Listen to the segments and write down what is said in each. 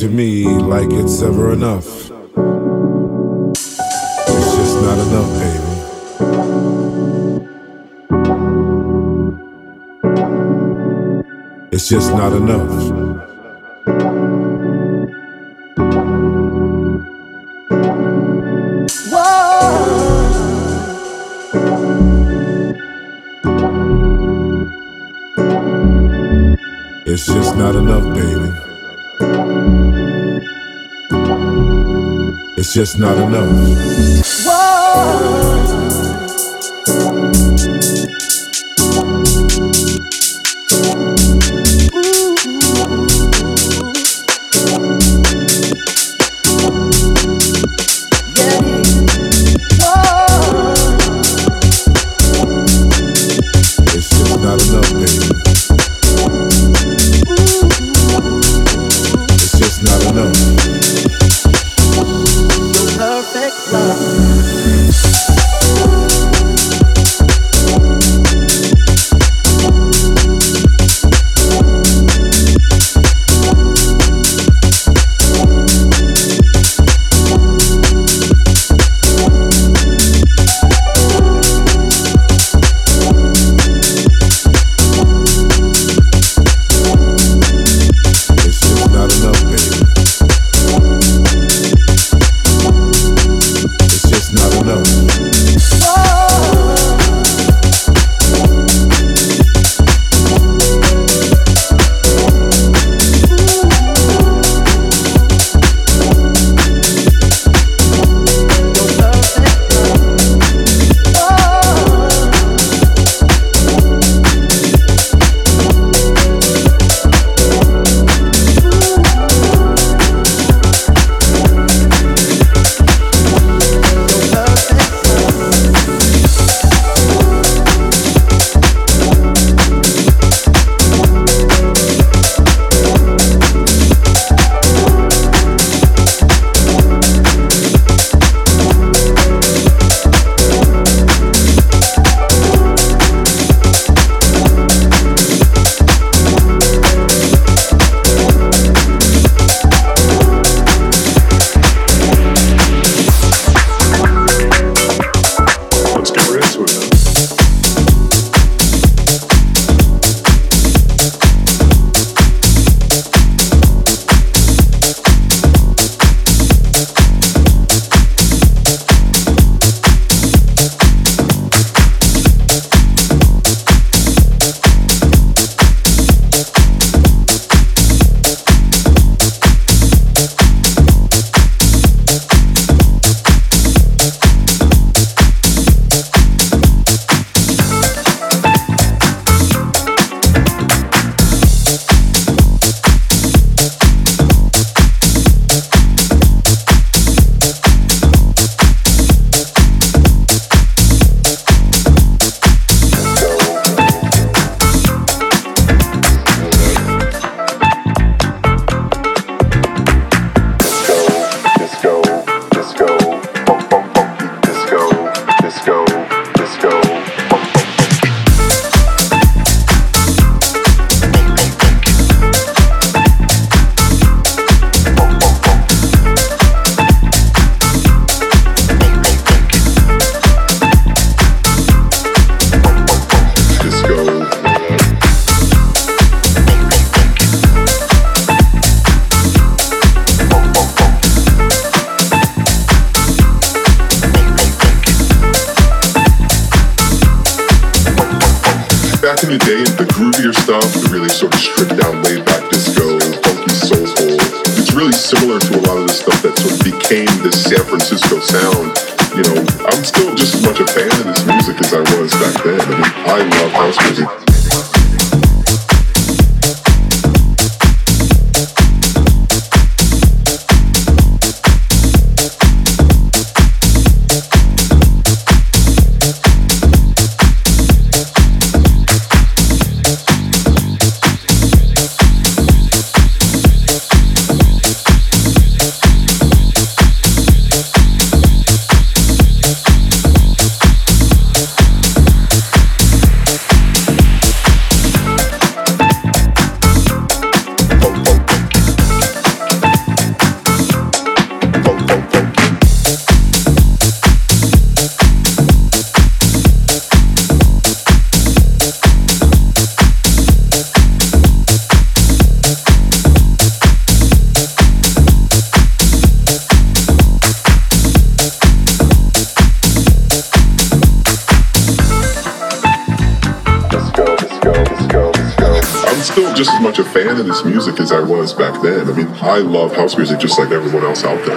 to me like it's ever enough. It's just not enough, baby. It's just not enough. It's just not enough, baby. It's just not enough. Whoa. Sort of stripped down, laid back disco, funky soulful, it's really similar to a lot of the stuff that sort of became this San Francisco sound. You know, I'm still just as much a fan of this music as I was back then. I mean, I love house music. I was back then. I mean, I love house music just like everyone else out there.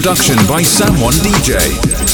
production by Someone DJ.